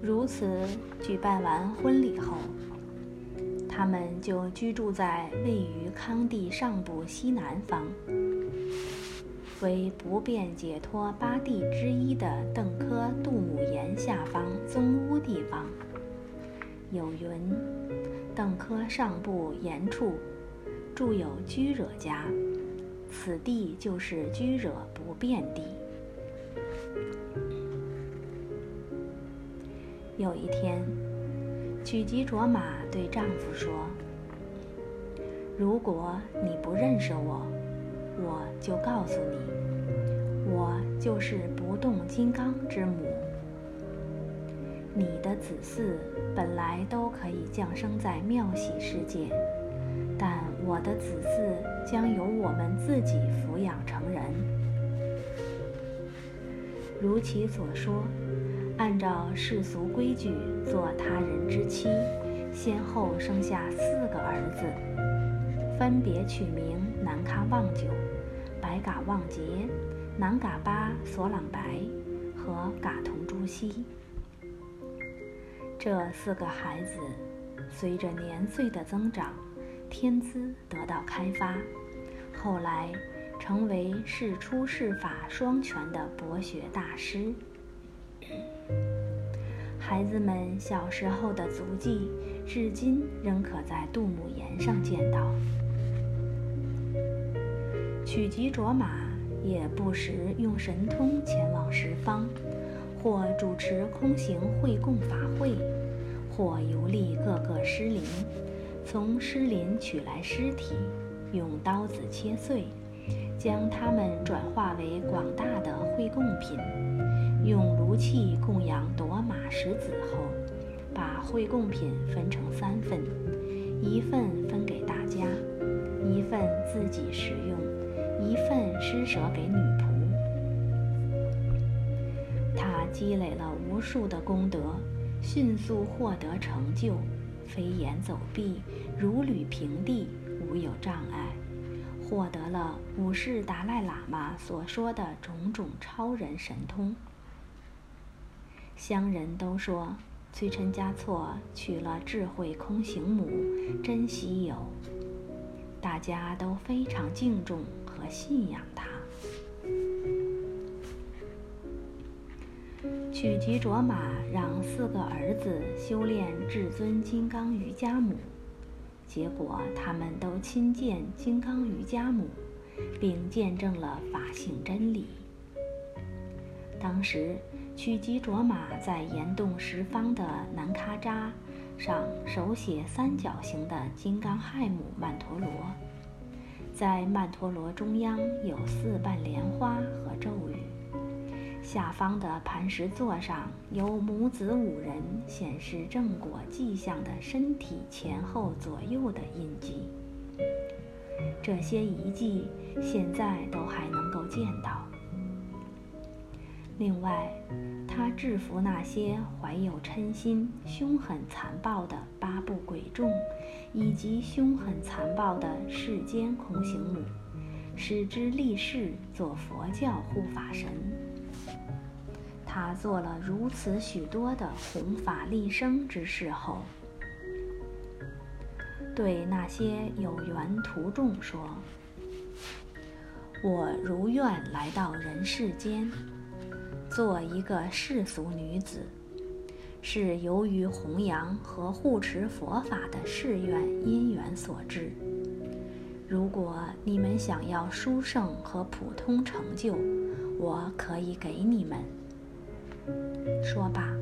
如此举办完婚礼后，他们就居住在位于康地上部西南方、为不便解脱八地之一的邓科杜姆岩下方宗屋地方。有云：邓科上部岩处住有居惹家，此地就是居惹不便地。有一天，曲吉卓玛对丈夫说：“如果你不认识我，我就告诉你，我就是不动金刚之母。你的子嗣本来都可以降生在妙喜世界，但我的子嗣将由我们自己抚养成人。如其所说。”按照世俗规矩做他人之妻，先后生下四个儿子，分别取名南喀旺久、白嘎旺杰、南嘎巴索朗白和嘎同朱熹。这四个孩子随着年岁的增长，天资得到开发，后来成为世出世法双全的博学大师。孩子们小时候的足迹，至今仍可在杜姆岩上见到。曲吉卓玛也不时用神通前往十方，或主持空行会供法会，或游历各个尸林，从尸林取来尸体，用刀子切碎，将它们转化为广大的会供品。用炉器供养夺马石子后，把会供品分成三份，一份分给大家，一份自己食用，一份施舍给女仆。他积累了无数的功德，迅速获得成就，飞檐走壁，如履平地，无有障碍，获得了五世达赖喇嘛所说的种种超人神通。乡人都说，崔琛嘉措娶了智慧空行母，真稀有。大家都非常敬重和信仰他。曲吉卓玛让四个儿子修炼至尊金刚瑜伽母，结果他们都亲见金刚瑜伽母，并见证了法性真理。当时。曲吉卓玛在岩洞十方的南喀扎上手写三角形的金刚亥母曼陀罗，在曼陀罗中央有四瓣莲花和咒语，下方的磐石座上有母子五人显示正果迹象的身体前后左右的印记，这些遗迹现在都还能够见到。另外，他制服那些怀有嗔心、凶狠残暴的八部鬼众，以及凶狠残暴的世间空行母，使之立誓做佛教护法神。他做了如此许多的弘法利生之事后，对那些有缘徒众说：“我如愿来到人世间。”做一个世俗女子，是由于弘扬和护持佛法的誓愿因缘所致。如果你们想要殊胜和普通成就，我可以给你们。说罢，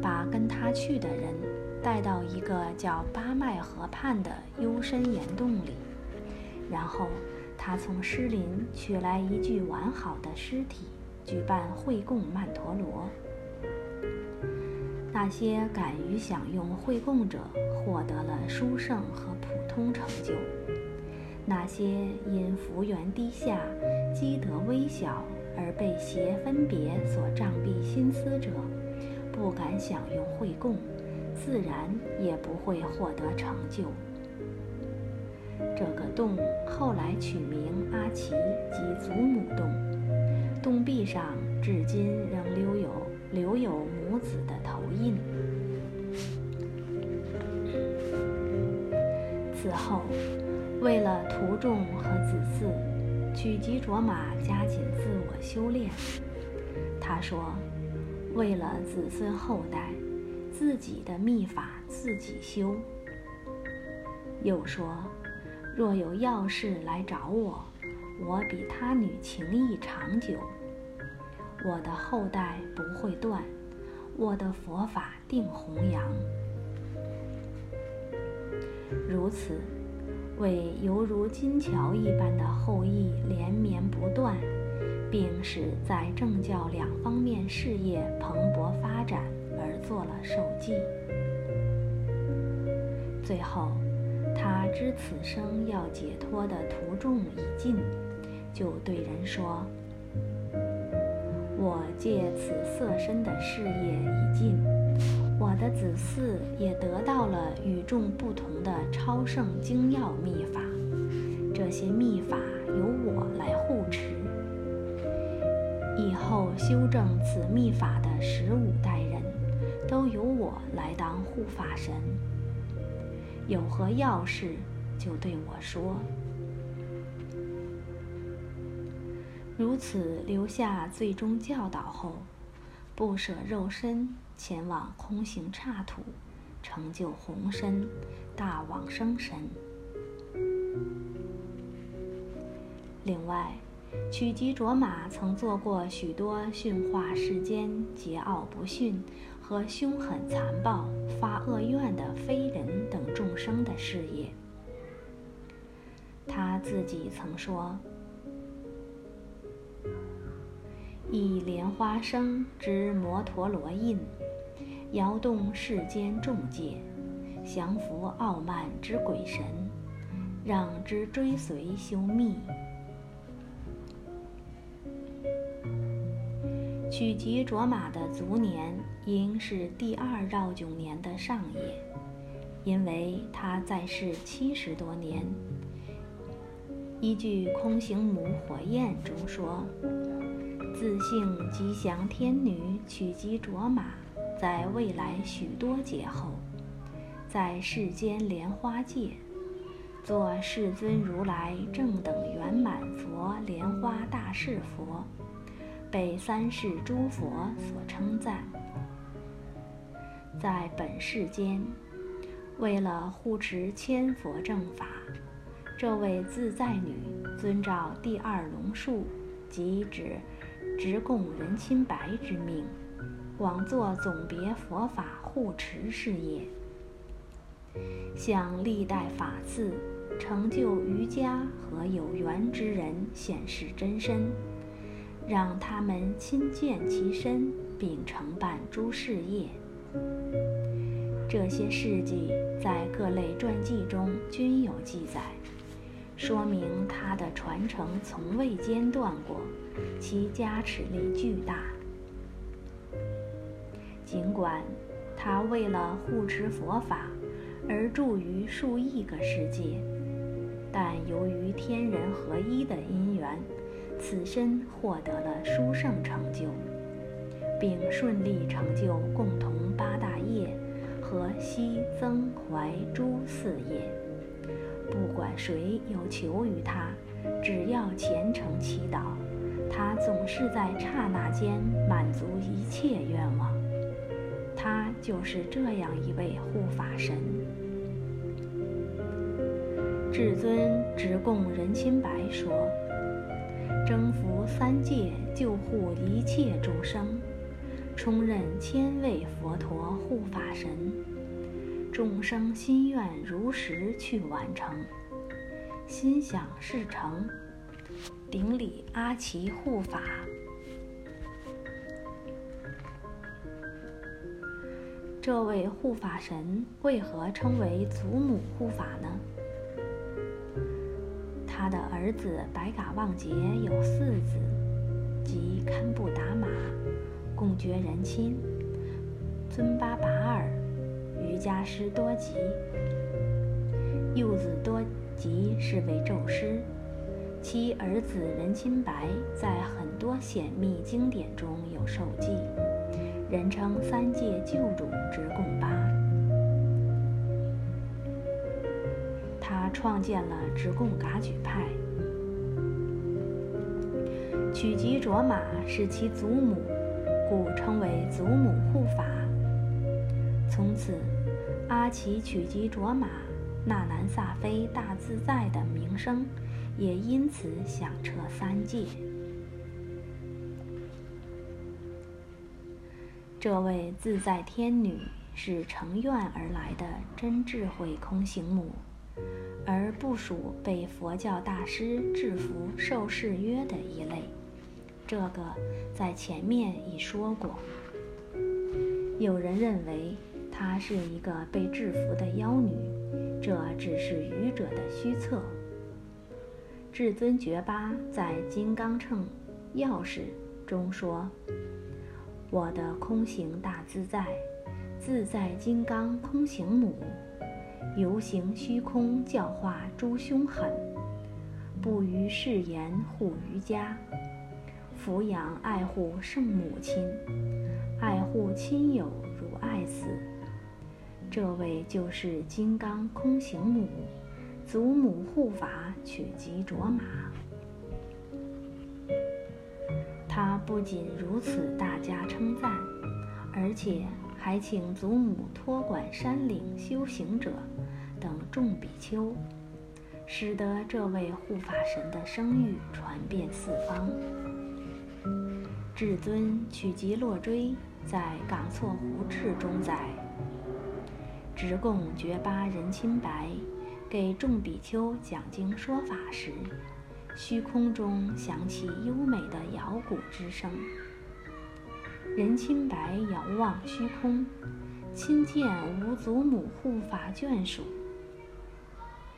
把跟他去的人带到一个叫八脉河畔的幽深岩洞里，然后他从尸林取来一具完好的尸体。举办会供曼陀罗，那些敢于享用会供者获得了殊胜和普通成就；那些因福缘低下、积德微小而被邪分别所障蔽心思者，不敢享用会供，自然也不会获得成就。这个洞后来取名阿奇及祖母洞。洞壁上至今仍留有留有母子的头印。此后，为了徒众和子嗣，取吉卓玛加紧自我修炼。他说：“为了子孙后代，自己的秘法自己修。”又说：“若有要事来找我，我比他女情谊长久，我的后代不会断，我的佛法定弘扬。如此，为犹如金桥一般的后裔连绵不断，并使在政教两方面事业蓬勃发展而做了授记。最后。他知此生要解脱的途中已尽，就对人说：“我借此色身的事业已尽，我的子嗣也得到了与众不同的超圣精要秘法。这些秘法由我来护持，以后修正此秘法的十五代人，都由我来当护法神。”有何要事，就对我说。如此留下最终教导后，不舍肉身，前往空行刹土，成就红身、大往生神。另外，曲吉卓玛曾做过许多驯化世间桀骜不驯。和凶狠残暴、发恶愿的非人等众生的事业，他自己曾说：“以莲花生之摩陀罗印，摇动世间众界，降服傲慢之鬼神，让之追随修密。”取吉卓玛的卒年应是第二绕九年的上也，因为他在世七十多年。依据空行母火焰中说，自性吉祥天女取吉卓玛，在未来许多劫后，在世间莲花界，做世尊如来正等圆满佛莲花大士佛。被三世诸佛所称赞，在本世间，为了护持千佛正法，这位自在女遵照第二龙树，即指直供人亲白之命，广做总别佛法护持事业，向历代法次成就瑜伽和有缘之人显示真身。让他们亲见其身，并承办诸事业。这些事迹在各类传记中均有记载，说明他的传承从未间断过，其加持力巨大。尽管他为了护持佛法而住于数亿个世界，但由于天人合一的因缘。此身获得了殊胜成就，并顺利成就共同八大业和西增怀诸四业。不管谁有求于他，只要虔诚祈祷，他总是在刹那间满足一切愿望。他就是这样一位护法神。至尊直供仁钦白说。征服三界，救护一切众生，充任千位佛陀护法神，众生心愿如实去完成，心想事成，顶礼阿奇护法。这位护法神为何称为祖母护法呢？他的儿子白嘎旺杰有四子，即堪布达玛、贡觉仁钦、尊巴拔尔、家师多吉。幼子多吉是位咒师，其儿子仁钦白在很多显密经典中有受记，人称三界救主直贡巴。他创建了直贡噶举派，曲吉卓玛是其祖母，故称为祖母护法。从此，阿奇曲吉卓玛、纳南萨菲大自在的名声也因此响彻三界。这位自在天女是乘愿而来的真智慧空行母。而不属被佛教大师制服受誓约的一类，这个在前面已说过。有人认为她是一个被制服的妖女，这只是愚者的虚测。至尊觉巴在《金刚乘钥匙》中说：“我的空行大自在，自在金刚空行母。”游行虚空，教化诸凶狠；不于誓言护瑜伽，抚养爱护圣母亲，爱护亲友如爱子。这位就是金刚空行母，祖母护法取吉卓玛。他不仅如此大加称赞，而且。还请祖母托管山岭修行者等众比丘，使得这位护法神的声誉传遍四方。至尊取吉洛追在《冈措湖志》中载：直贡觉巴仁钦白给众比丘讲经说法时，虚空中响起优美的摇鼓之声。任清白遥望虚空，亲见无祖母护法眷属。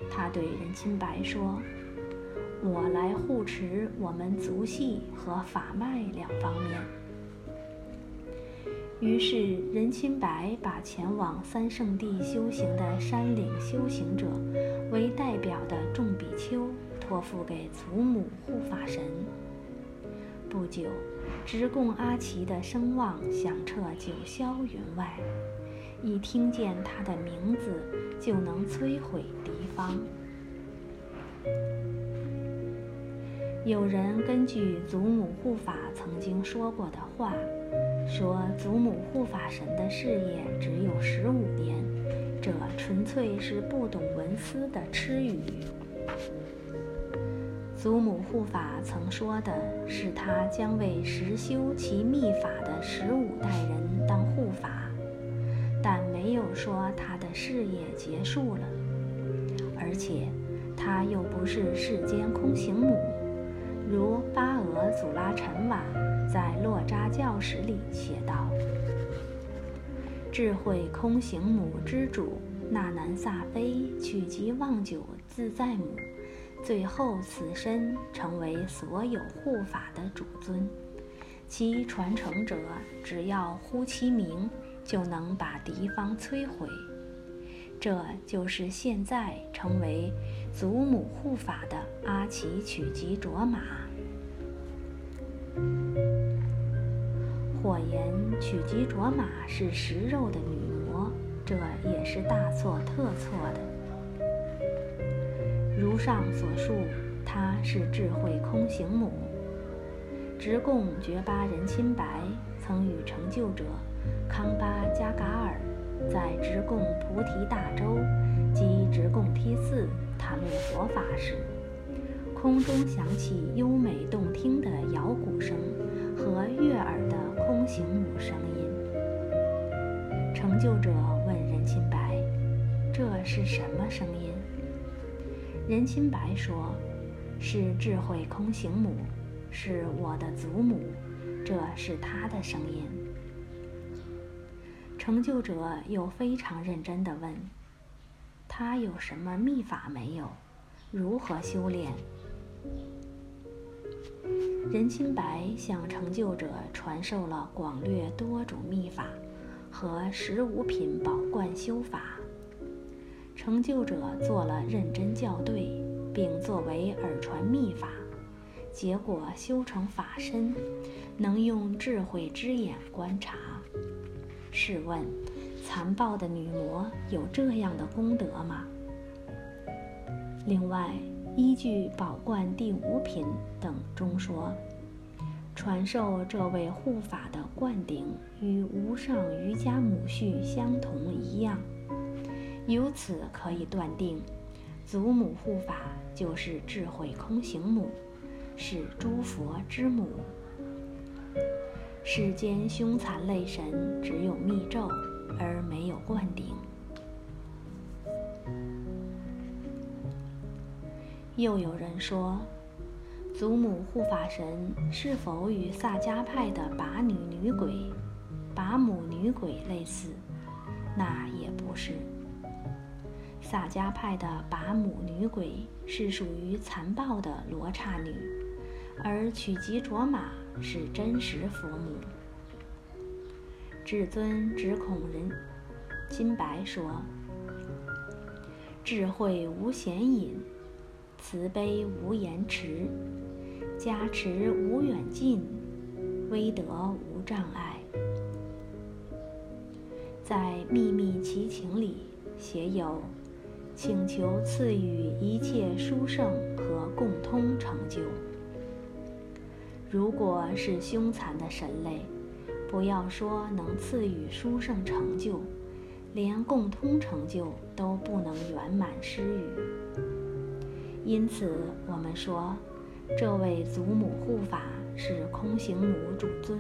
他对任清白说：“我来护持我们族系和法脉两方面。”于是任清白把前往三圣地修行的山岭修行者为代表的众比丘托付给祖母护法神。不久。直贡阿奇的声望响彻九霄云外，一听见他的名字就能摧毁敌方。有人根据祖母护法曾经说过的话，说祖母护法神的事业只有十五年，这纯粹是不懂文思的痴语。祖母护法曾说的是，他将为实修其秘法的十五代人当护法，但没有说他的事业结束了。而且，他又不是世间空行母，如巴俄祖拉陈瓦在《洛扎教史》里写道：“智慧空行母之主那南萨菲取吉望九自在母。”最后，此身成为所有护法的主尊，其传承者只要呼其名，就能把敌方摧毁。这就是现在成为祖母护法的阿奇曲吉卓玛。火言曲吉卓玛是食肉的女魔，这也是大错特错的。如上所述，她是智慧空行母。直贡觉巴仁钦白曾与成就者康巴加嘎尔在直贡菩提大洲及直贡梯寺谈论佛法时，空中响起优美动听的摇鼓声和悦耳的空行母声音。成就者问仁钦白：“这是什么声音？”任清白说：“是智慧空行母，是我的祖母，这是她的声音。”成就者又非常认真地问：“他有什么秘法没有？如何修炼？”任清白向成就者传授了广略多种秘法和十五品宝冠修法。成就者做了认真校对，并作为耳传秘法，结果修成法身，能用智慧之眼观察。试问，残暴的女魔有这样的功德吗？另外，依据《宝冠第五品》等中说，传授这位护法的灌顶与无上瑜伽母序相同一样，由此可以断定，祖母护法就是智慧空行母，是诸佛之母。世间凶残类神只有密咒，而没有灌顶。又有人说，祖母护法神是否与萨迦派的拔女女鬼、拔母女鬼类似？那也不是。萨迦派的拔母女鬼是属于残暴的罗刹女，而曲吉卓玛。是真实佛母。至尊只恐人金白说：“智慧无显隐，慈悲无延迟，加持无远近，威德无障碍。”在秘密奇情里写有：“请求赐予一切殊胜和共通成就。”如果是凶残的神类，不要说能赐予殊胜成就，连共通成就都不能圆满施予。因此，我们说，这位祖母护法是空行母主尊，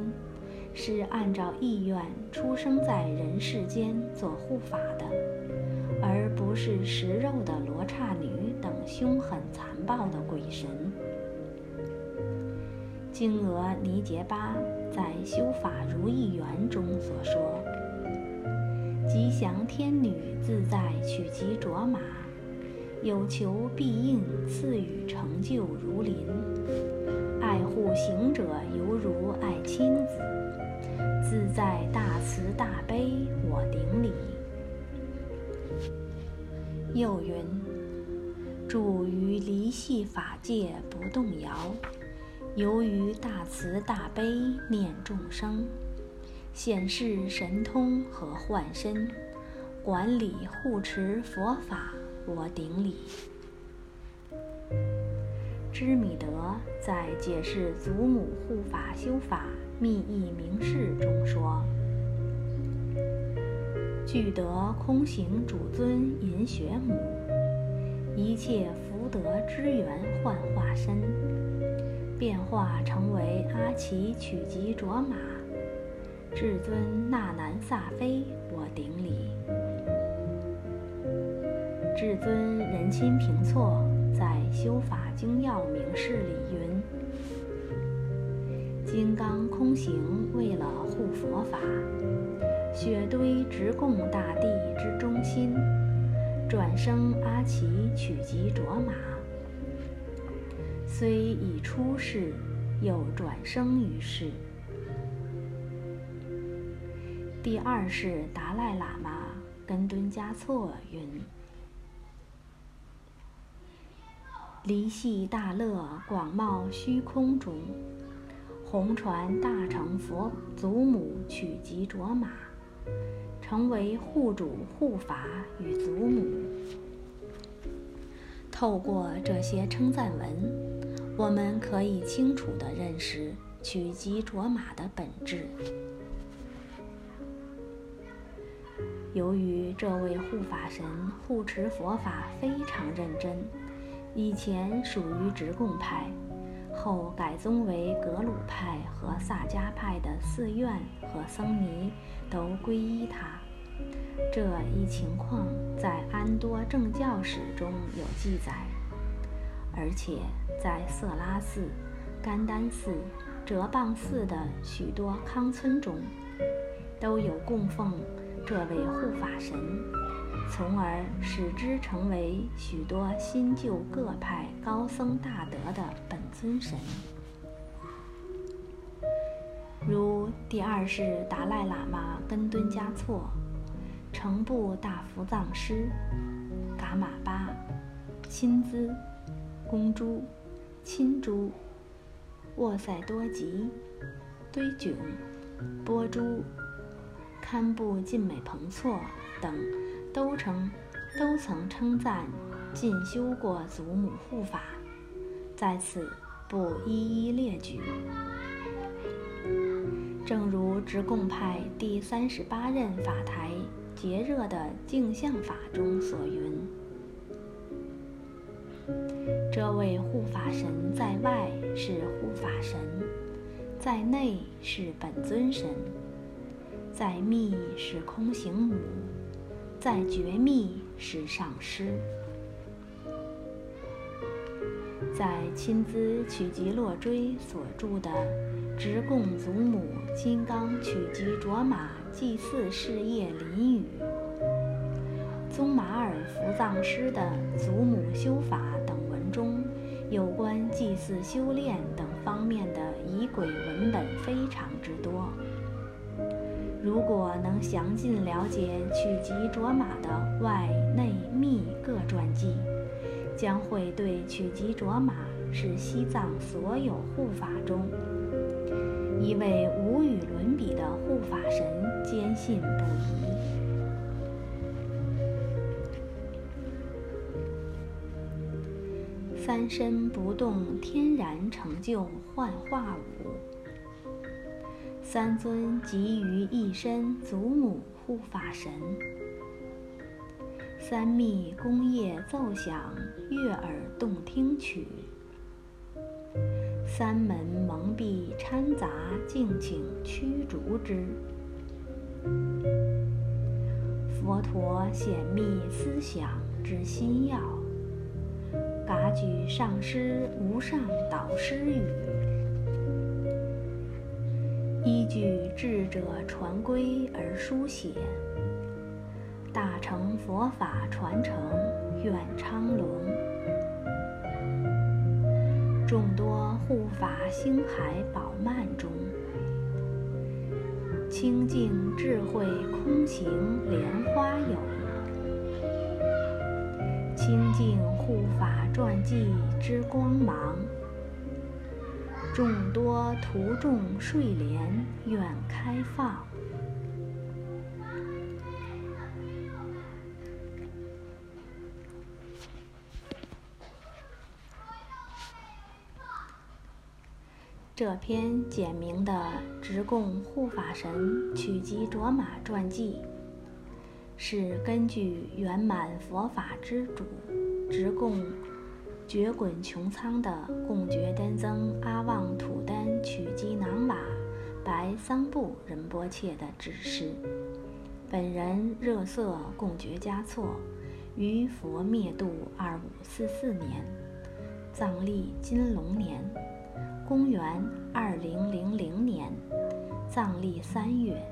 是按照意愿出生在人世间做护法的，而不是食肉的罗刹女等凶狠残暴的鬼神。金娥尼杰巴在《修法如意缘》中所说：“吉祥天女自在取吉卓玛，有求必应赐予成就如林，爱护行者犹如爱亲子，自在大慈大悲我顶礼。”又云：“住于离系法界不动摇。”由于大慈大悲念众生，显示神通和幻身，管理护持佛法，我顶礼。知米德在解释祖母护法修法密意明示中说：“具得空行主尊银雪母，一切福德之源幻化身。”变化成为阿奇曲吉卓玛，至尊纳南萨菲，我顶礼。至尊仁亲平措在《修法精要明示》里云：“金刚空行为了护佛法，雪堆直供大地之中心，转生阿奇曲吉卓玛。”虽已出世，又转生于世。第二世达赖喇嘛根敦嘉措云：“离系大乐广袤虚空中，红传大乘佛祖母取吉卓玛，成为护主护法与祖母。透过这些称赞文。”我们可以清楚地认识取吉卓玛的本质。由于这位护法神护持佛法非常认真，以前属于直贡派，后改宗为格鲁派和萨迦派的寺院和僧尼都皈依他。这一情况在安多正教史中有记载，而且。在色拉寺、甘丹寺、哲蚌寺的许多康村中，都有供奉这位护法神，从而使之成为许多新旧各派高僧大德的本尊神。如第二世达赖喇嘛根敦嘉措、成部大福藏师、噶玛巴、亲兹、公珠。钦珠、沃塞多吉、堆囧、波珠、堪布晋美彭措等，都曾都曾称赞进修过祖母护法，在此不一一列举。正如直贡派第三十八任法台杰热的镜像法中所云：“这位护法神在外是护法神，在内是本尊神，在密是空行母，在绝密是上师。”在亲自取吉洛追所著的。直供祖母金刚取吉卓玛祭祀事业林语，宗马尔福藏师的祖母修法等文中，有关祭祀修炼等方面的仪轨文本非常之多。如果能详尽了解曲吉卓玛的外内密各传记，将会对曲吉卓玛是西藏所有护法中。一位无与伦比的护法神，坚信不疑。三身不动，天然成就幻化舞。三尊集于一身，祖母护法神。三密宫业奏响，悦耳动听曲。三门蒙蔽掺杂，敬请驱逐之。佛陀显密思想之心要，嘎举上师无上导师语，依据智者传规而书写，大乘佛法传承愿昌隆。众多护法星海宝曼中，清净智慧空行莲花有，清净护法传记之光芒，众多途众睡莲愿开放。这篇简明的直供护法神曲吉卓玛传记，是根据圆满佛法之主直供觉滚穹苍的贡觉丹增阿旺土丹曲吉囊瓦白桑布仁波切的指示。本人热色贡觉嘉措，于佛灭度二五四四年，藏历金龙年。公元二零零零年，藏历三月，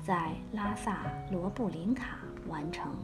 在拉萨罗布林卡完成。